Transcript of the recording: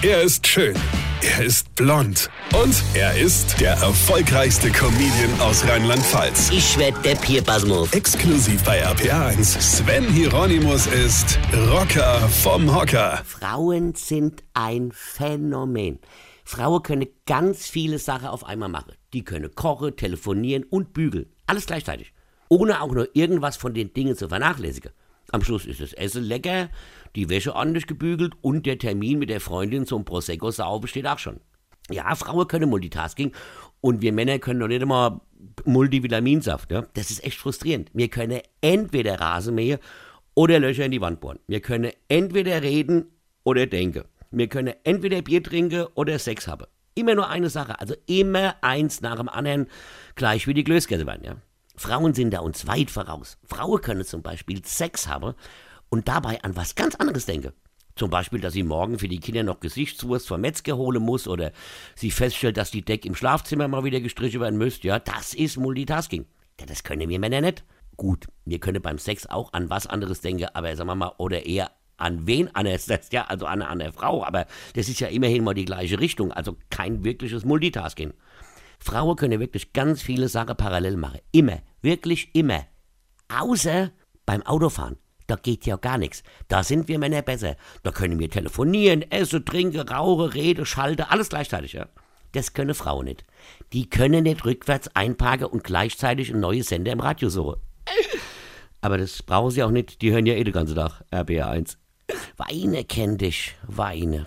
Er ist schön. Er ist blond. Und er ist der erfolgreichste Comedian aus Rheinland-Pfalz. Ich werd der Pierpasmus. Exklusiv bei RPA1. Sven Hieronymus ist Rocker vom Hocker. Frauen sind ein Phänomen. Frauen können ganz viele Sachen auf einmal machen. Die können kochen, telefonieren und bügeln. Alles gleichzeitig. Ohne auch nur irgendwas von den Dingen zu vernachlässigen. Am Schluss ist das Essen lecker, die Wäsche ordentlich gebügelt und der Termin mit der Freundin zum Prosecco-Sau besteht auch schon. Ja, Frauen können Multitasking und wir Männer können noch nicht immer Multivitaminsaft. Ja? Das ist echt frustrierend. Wir können entweder Rasenmäher oder Löcher in die Wand bohren. Wir können entweder reden oder denken. Wir können entweder Bier trinken oder Sex haben. Immer nur eine Sache, also immer eins nach dem anderen, gleich wie die Glößkette werden, ja. Frauen sind da uns weit voraus. Frauen können zum Beispiel Sex haben und dabei an was ganz anderes denken. Zum Beispiel, dass sie morgen für die Kinder noch Gesichtswurst vom Metzger holen muss oder sie feststellt, dass die Deck im Schlafzimmer mal wieder gestrichen werden müsste. Ja, das ist Multitasking. Ja, das können wir Männer nicht. Gut, wir können beim Sex auch an was anderes denken, aber sagen wir mal, oder eher an wen anders, ja, also an, an eine Frau, aber das ist ja immerhin mal die gleiche Richtung, also kein wirkliches Multitasking. Frauen können wirklich ganz viele Sachen parallel machen. Immer, wirklich immer. Außer beim Autofahren. Da geht ja gar nichts. Da sind wir Männer besser. Da können wir telefonieren, essen, trinken, rauchen, reden, schalten, alles gleichzeitig, ja. Das können Frauen nicht. Die können nicht rückwärts einparken und gleichzeitig ein neues Sender im Radio suchen. Aber das brauchen sie auch nicht. Die hören ja eh den ganzen Tag RBR 1. Weine kenn dich, Weine.